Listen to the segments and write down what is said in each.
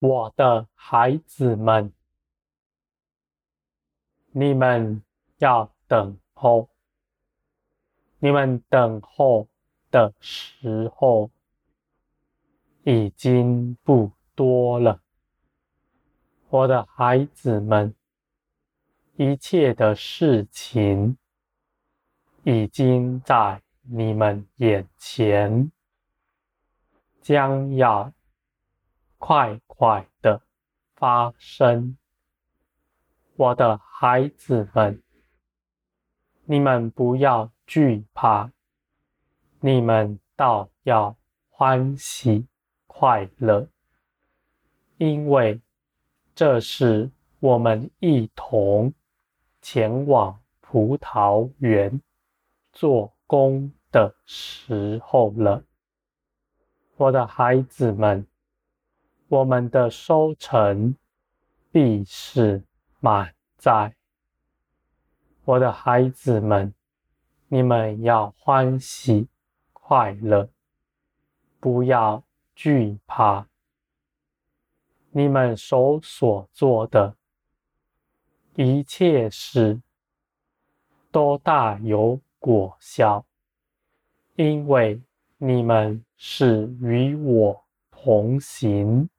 我的孩子们，你们要等候。你们等候的时候已经不多了。我的孩子们，一切的事情已经在你们眼前，将要快快的发生。我的孩子们，你们不要。惧怕，你们倒要欢喜快乐，因为这是我们一同前往葡萄园做工的时候了。我的孩子们，我们的收成必是满载。我的孩子们。你们要欢喜快乐，不要惧怕。你们手所做的一切事，都大有果效，因为你们是与我同行、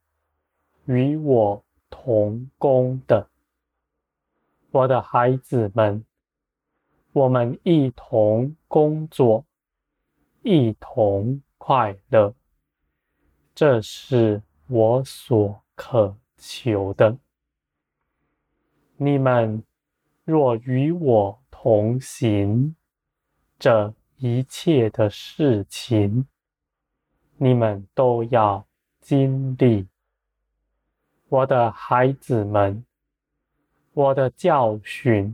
与我同工的，我的孩子们。我们一同工作，一同快乐，这是我所渴求的。你们若与我同行，这一切的事情，你们都要经历。我的孩子们，我的教训。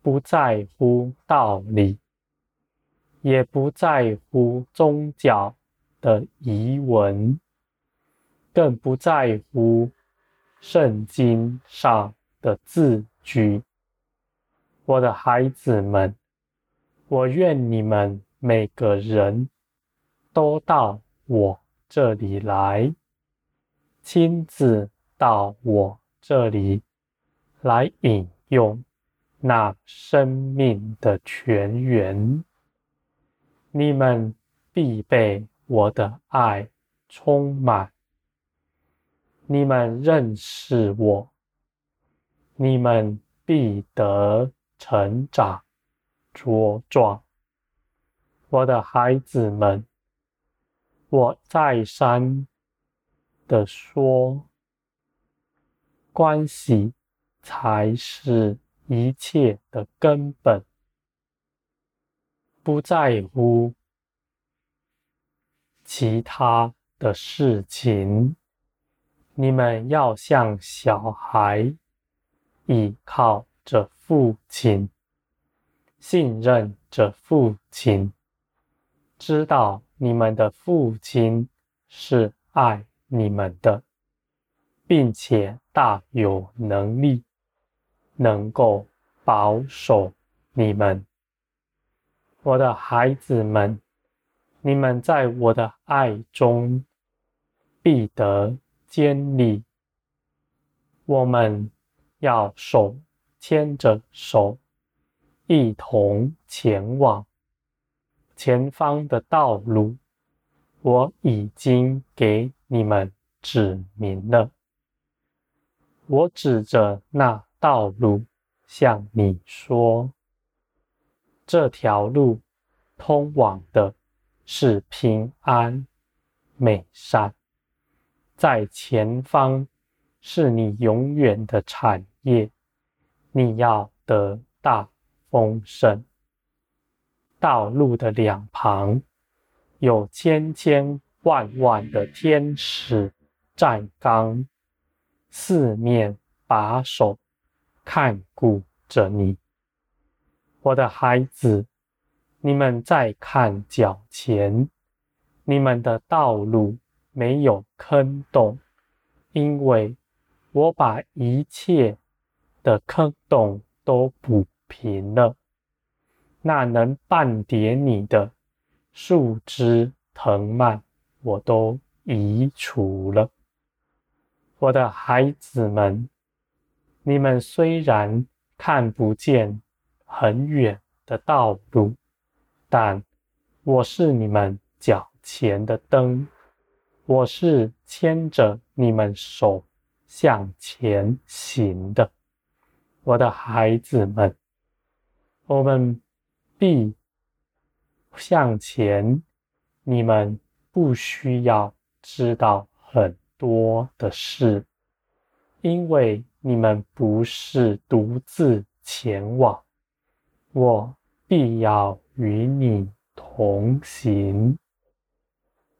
不在乎道理，也不在乎宗教的仪文，更不在乎圣经上的字句。我的孩子们，我愿你们每个人都到我这里来，亲自到我这里来饮用。那生命的泉源，你们必被我的爱充满。你们认识我，你们必得成长茁壮。我的孩子们，我再三的说，关系才是。一切的根本，不在乎其他的事情。你们要像小孩，倚靠着父亲，信任着父亲，知道你们的父亲是爱你们的，并且大有能力。能够保守你们，我的孩子们，你们在我的爱中必得坚立。我们要手牵着手，一同前往前方的道路。我已经给你们指明了，我指着那。道路向你说，这条路通往的是平安美善，在前方是你永远的产业，你要得大丰盛。道路的两旁有千千万万的天使站岗，四面把守。看顾着你，我的孩子，你们在看脚前，你们的道路没有坑洞，因为我把一切的坑洞都补平了。那能绊跌你的树枝藤蔓，我都移除了。我的孩子们，你们虽然看不见很远的道路，但我是你们脚前的灯，我是牵着你们手向前行的。我的孩子们，我们必向前。你们不需要知道很多的事，因为你们不是独自前往。我必要与你同行，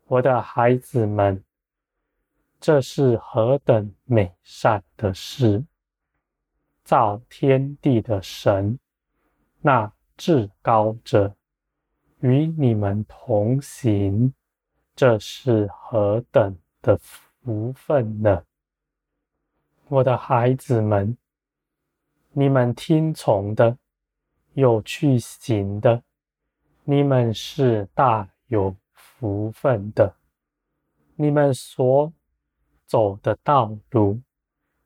我的孩子们，这是何等美善的事！造天地的神，那至高者。与你们同行，这是何等的福福分呢？我的孩子们，你们听从的，有去行的，你们是大有福分的。你们所走的道路，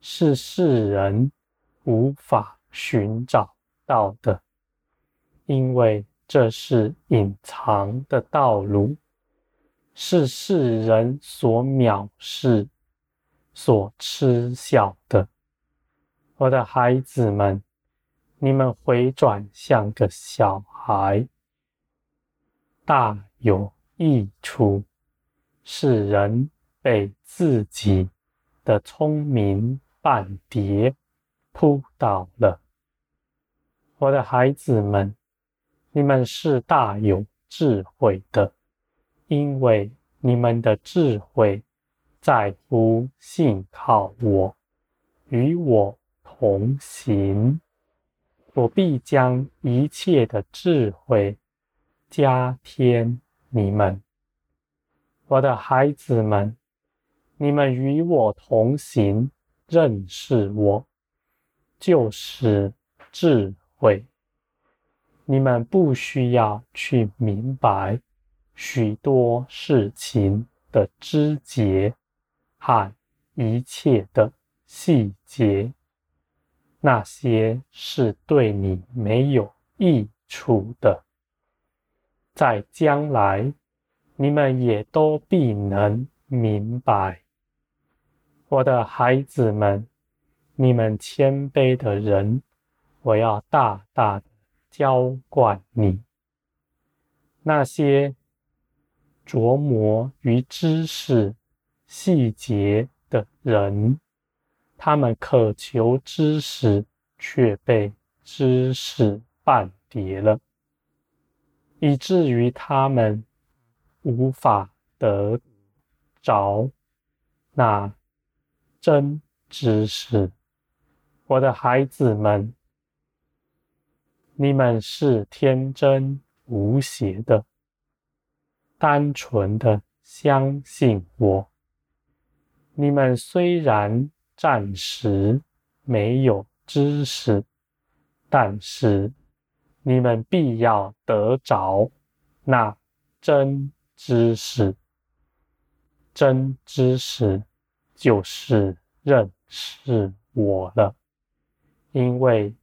是世人无法寻找到的，因为。这是隐藏的道路，是世人所藐视、所嗤笑的。我的孩子们，你们回转像个小孩，大有益处。世人被自己的聪明半跌扑倒了。我的孩子们。你们是大有智慧的，因为你们的智慧在乎信靠我，与我同行。我必将一切的智慧加添你们，我的孩子们。你们与我同行，认识我，就是智慧。你们不需要去明白许多事情的枝节和一切的细节，那些是对你没有益处的。在将来，你们也都必能明白。我的孩子们，你们谦卑的人，我要大大的。浇灌你，那些琢磨于知识细节的人，他们渴求知识，却被知识绊跌了，以至于他们无法得着那真知识。我的孩子们。你们是天真无邪的，单纯的相信我。你们虽然暂时没有知识，但是你们必要得着那真知识。真知识就是认识我了，因为。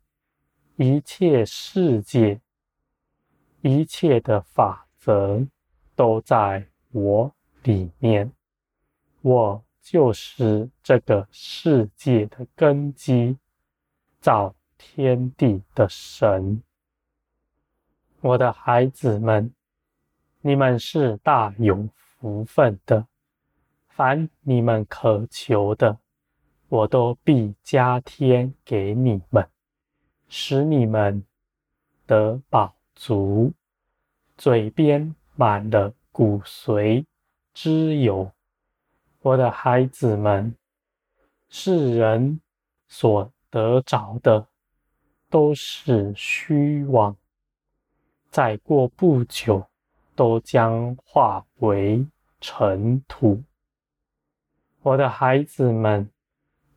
一切世界，一切的法则都在我里面。我就是这个世界的根基，造天地的神。我的孩子们，你们是大有福分的。凡你们渴求的，我都必加添给你们。使你们得饱足，嘴边满了骨髓之油。我的孩子们，世人所得着的都是虚妄，再过不久都将化为尘土。我的孩子们，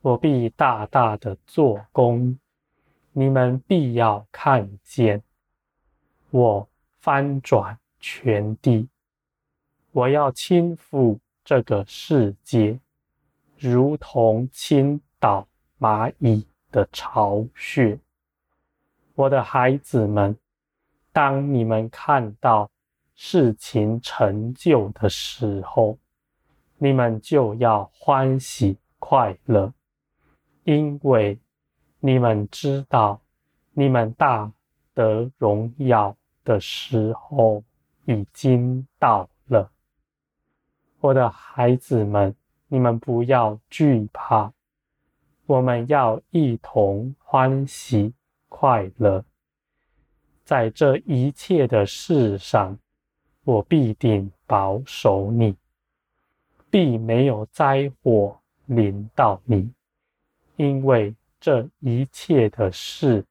我必大大的做工。你们必要看见，我翻转全地，我要倾覆这个世界，如同倾倒蚂蚁的巢穴。我的孩子们，当你们看到事情成就的时候，你们就要欢喜快乐，因为你们知道，你们大得荣耀的时候。已经到了。我的孩子们，你们不要惧怕，我们要一同欢喜快乐。在这一切的事上，我必定保守你，必没有灾祸临到你，因为这一切的事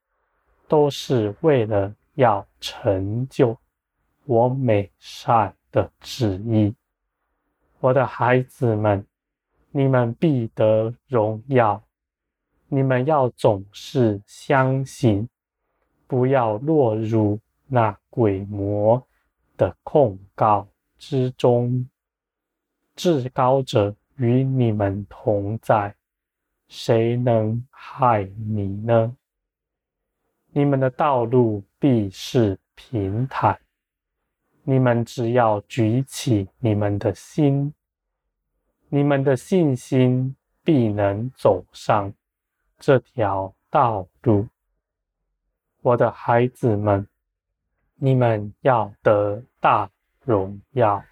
都是为了要成就我美善的旨意。我的孩子们，你们必得荣耀。你们要总是相信，不要落入那鬼魔的控告之中。至高者与你们同在，谁能害你呢？你们的道路必是平坦。你们只要举起你们的心，你们的信心必能走上这条道路。我的孩子们，你们要得大荣耀。